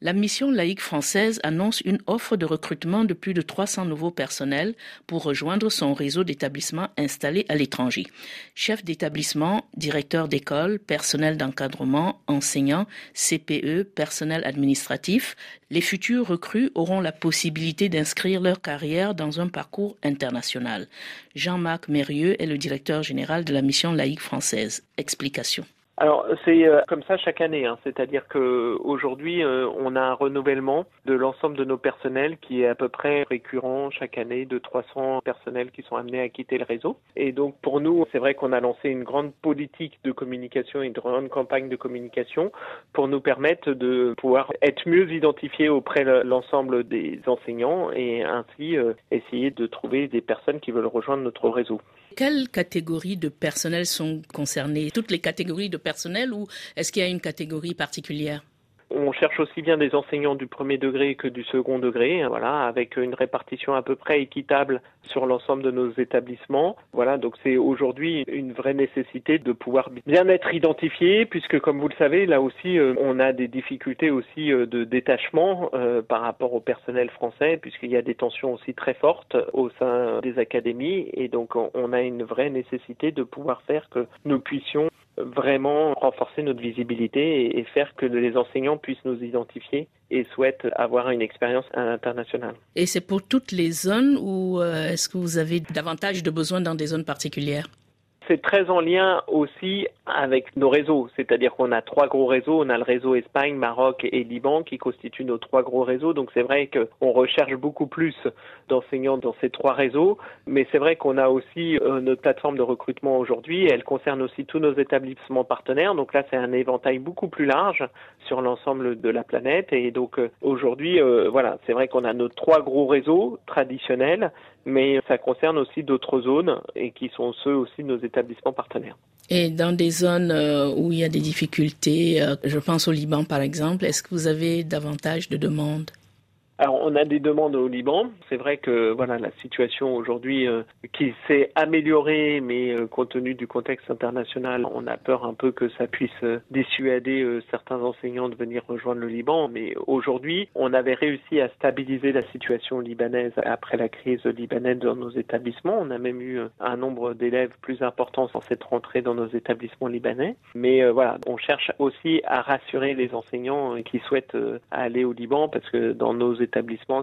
La mission laïque française annonce une offre de recrutement de plus de 300 nouveaux personnels pour rejoindre son réseau d'établissements installés à l'étranger. Chefs d'établissement, directeurs d'école, personnel d'encadrement, enseignants, CPE, personnel administratif, les futurs recrues auront la possibilité d'inscrire leur carrière dans un parcours international. Jean-Marc Mérieux est le directeur général de la mission laïque française. Explication. Alors c'est euh, comme ça chaque année, hein. c'est-à-dire que aujourd'hui euh, on a un renouvellement de l'ensemble de nos personnels qui est à peu près récurrent chaque année de 300 personnels qui sont amenés à quitter le réseau. Et donc pour nous, c'est vrai qu'on a lancé une grande politique de communication une grande campagne de communication pour nous permettre de pouvoir être mieux identifiés auprès de l'ensemble des enseignants et ainsi euh, essayer de trouver des personnes qui veulent rejoindre notre réseau. Quelles catégories de personnel sont concernées Toutes les catégories de personnel ou est-ce qu'il y a une catégorie particulière? On cherche aussi bien des enseignants du premier degré que du second degré, hein, voilà, avec une répartition à peu près équitable sur l'ensemble de nos établissements. Voilà, donc c'est aujourd'hui une vraie nécessité de pouvoir bien être identifié, puisque comme vous le savez, là aussi, euh, on a des difficultés aussi euh, de détachement euh, par rapport au personnel français, puisqu'il y a des tensions aussi très fortes au sein des académies, et donc on a une vraie nécessité de pouvoir faire que nous puissions vraiment renforcer notre visibilité et, faire que les enseignants puissent nous identifier et souhaitent avoir une expérience internationale. Et c'est pour toutes les zones ou euh, est-ce que vous avez davantage de besoins dans des zones particulières? C'est très en lien aussi avec nos réseaux, c'est-à-dire qu'on a trois gros réseaux, on a le réseau Espagne, Maroc et Liban qui constituent nos trois gros réseaux, donc c'est vrai qu'on recherche beaucoup plus d'enseignants dans ces trois réseaux, mais c'est vrai qu'on a aussi euh, notre plateforme de recrutement aujourd'hui, elle concerne aussi tous nos établissements partenaires, donc là c'est un éventail beaucoup plus large sur l'ensemble de la planète, et donc euh, aujourd'hui, euh, voilà, c'est vrai qu'on a nos trois gros réseaux traditionnels, mais ça concerne aussi d'autres zones et qui sont ceux aussi de nos établissements partenaires. Et dans des zones euh, où il y a des difficultés, euh, je pense au Liban par exemple, est-ce que vous avez davantage de demandes alors, on a des demandes au Liban. C'est vrai que voilà la situation aujourd'hui euh, qui s'est améliorée, mais euh, compte tenu du contexte international, on a peur un peu que ça puisse euh, dissuader certains enseignants de venir rejoindre le Liban. Mais aujourd'hui, on avait réussi à stabiliser la situation libanaise après la crise libanaise dans nos établissements. On a même eu un nombre d'élèves plus important sans cette rentrée dans nos établissements libanais. Mais voilà, on cherche aussi à rassurer les enseignants qui souhaitent aller au Liban parce que dans nos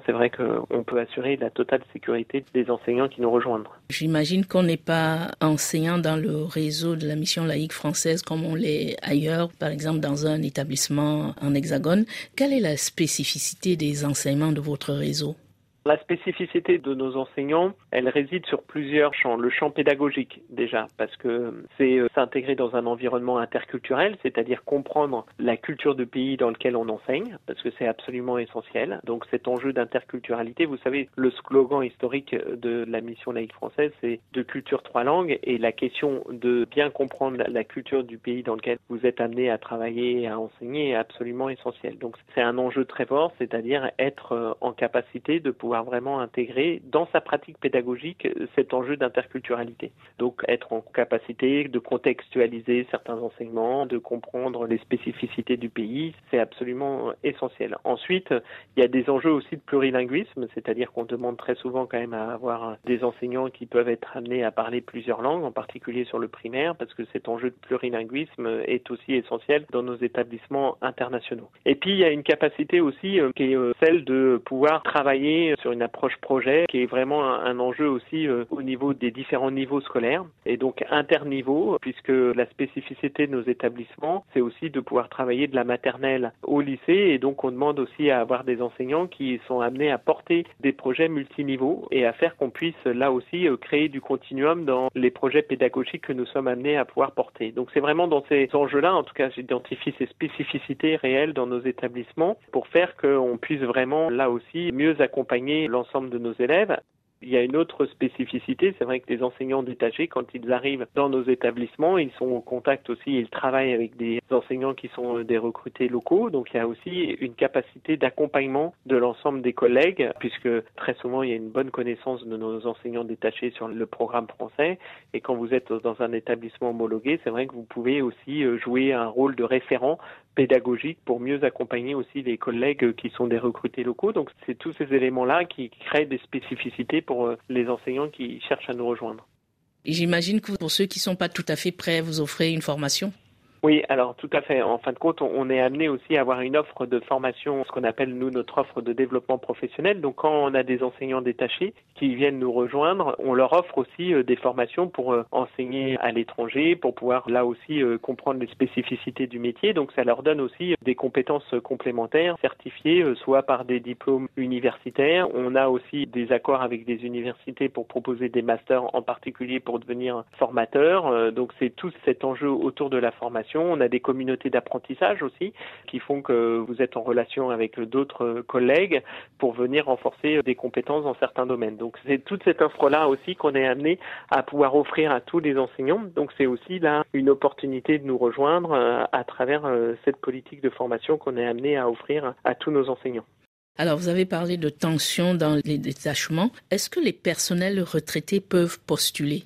c'est vrai qu'on peut assurer la totale sécurité des enseignants qui nous rejoignent. J'imagine qu'on n'est pas enseignant dans le réseau de la mission laïque française comme on l'est ailleurs, par exemple dans un établissement en hexagone. Quelle est la spécificité des enseignements de votre réseau? La spécificité de nos enseignants, elle réside sur plusieurs champs. Le champ pédagogique déjà, parce que c'est euh, s'intégrer dans un environnement interculturel, c'est-à-dire comprendre la culture du pays dans lequel on enseigne, parce que c'est absolument essentiel. Donc cet enjeu d'interculturalité, vous savez, le slogan historique de la mission laïque française, c'est de culture trois langues, et la question de bien comprendre la culture du pays dans lequel vous êtes amené à travailler et à enseigner est absolument essentiel. Donc c'est un enjeu très fort, c'est-à-dire être euh, en capacité de pouvoir vraiment intégrer dans sa pratique pédagogique cet enjeu d'interculturalité. Donc être en capacité de contextualiser certains enseignements, de comprendre les spécificités du pays, c'est absolument essentiel. Ensuite, il y a des enjeux aussi de plurilinguisme, c'est-à-dire qu'on demande très souvent quand même à avoir des enseignants qui peuvent être amenés à parler plusieurs langues, en particulier sur le primaire, parce que cet enjeu de plurilinguisme est aussi essentiel dans nos établissements internationaux. Et puis, il y a une capacité aussi euh, qui est euh, celle de pouvoir travailler sur une approche projet qui est vraiment un, enjeu aussi euh, au niveau des différents niveaux scolaires et donc interniveau puisque la spécificité de nos établissements c'est aussi de pouvoir travailler de la maternelle au lycée et donc on demande aussi à avoir des enseignants qui sont amenés à porter des projets multiniveaux et à faire qu'on puisse là aussi euh, créer du continuum dans les projets pédagogiques que nous sommes amenés à pouvoir porter. Donc c'est vraiment dans ces enjeux-là, en tout cas j'identifie ces spécificités réelles dans nos établissements pour faire qu'on puisse vraiment là aussi mieux accompagner l'ensemble de nos élèves. Il y a une autre spécificité, c'est vrai que les enseignants détachés, quand ils arrivent dans nos établissements, ils sont en contact aussi, ils travaillent avec des enseignants qui sont des recrutés locaux, donc il y a aussi une capacité d'accompagnement de l'ensemble des collègues, puisque très souvent il y a une bonne connaissance de nos enseignants détachés sur le programme français, et quand vous êtes dans un établissement homologué, c'est vrai que vous pouvez aussi jouer un rôle de référent pédagogiques pour mieux accompagner aussi les collègues qui sont des recrutés locaux. Donc c'est tous ces éléments-là qui créent des spécificités pour les enseignants qui cherchent à nous rejoindre. J'imagine que pour ceux qui ne sont pas tout à fait prêts, vous offrez une formation? Oui, alors tout à fait. En fin de compte, on est amené aussi à avoir une offre de formation, ce qu'on appelle nous notre offre de développement professionnel. Donc quand on a des enseignants détachés qui viennent nous rejoindre, on leur offre aussi euh, des formations pour euh, enseigner à l'étranger, pour pouvoir là aussi euh, comprendre les spécificités du métier. Donc ça leur donne aussi des compétences complémentaires certifiées, soit par des diplômes universitaires. On a aussi des accords avec des universités pour proposer des masters en particulier pour devenir formateur. Donc c'est tout cet enjeu autour de la formation on a des communautés d'apprentissage aussi qui font que vous êtes en relation avec d'autres collègues pour venir renforcer des compétences dans certains domaines. Donc c'est toute cette offre-là aussi qu'on est amené à pouvoir offrir à tous les enseignants. Donc c'est aussi là une opportunité de nous rejoindre euh, à travers euh, cette politique de formation qu'on est amené à offrir à tous nos enseignants. Alors, vous avez parlé de tension dans les détachements. Est-ce que les personnels retraités peuvent postuler?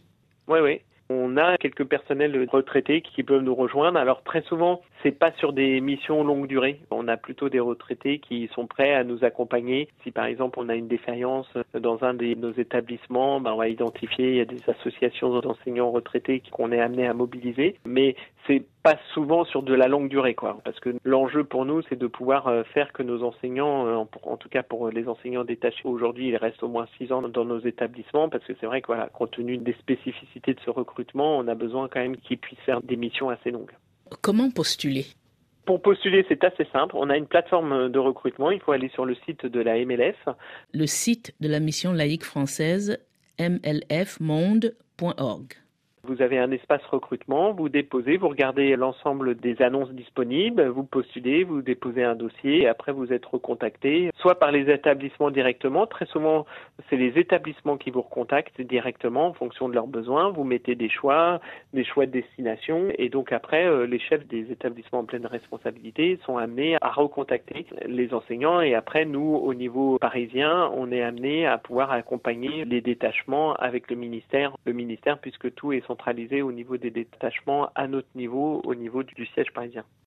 Oui, oui. On a quelques personnels retraités qui peuvent nous rejoindre. Alors très souvent, c'est pas sur des missions longue durée. On a plutôt des retraités qui sont prêts à nous accompagner. Si par exemple on a une défaillance dans un de nos établissements, ben, on va identifier il y a des associations d'enseignants retraités qu'on est amené à mobiliser. Mais c'est pas souvent sur de la longue durée, quoi. Parce que l'enjeu pour nous, c'est de pouvoir euh, faire que nos enseignants, euh, en tout cas pour les enseignants détachés aujourd'hui, ils restent au moins six ans dans nos établissements, parce que c'est vrai que voilà, compte tenu des spécificités de ce recrutement, on a besoin quand même qu'ils puissent faire des missions assez longues. Comment postuler? Pour postuler, c'est assez simple. On a une plateforme de recrutement. Il faut aller sur le site de la MLF. Le site de la mission laïque française mlfmonde.org. Vous avez un espace recrutement, vous déposez, vous regardez l'ensemble des annonces disponibles, vous postulez, vous déposez un dossier et après vous êtes recontacté, soit par les établissements directement. Très souvent, c'est les établissements qui vous recontactent directement en fonction de leurs besoins. Vous mettez des choix, des choix de destination et donc après, euh, les chefs des établissements en pleine responsabilité sont amenés à recontacter les enseignants et après, nous, au niveau parisien, on est amené à pouvoir accompagner les détachements avec le ministère, le ministère puisque tout est centralisé au niveau des détachements à notre niveau, au niveau du siège parisien.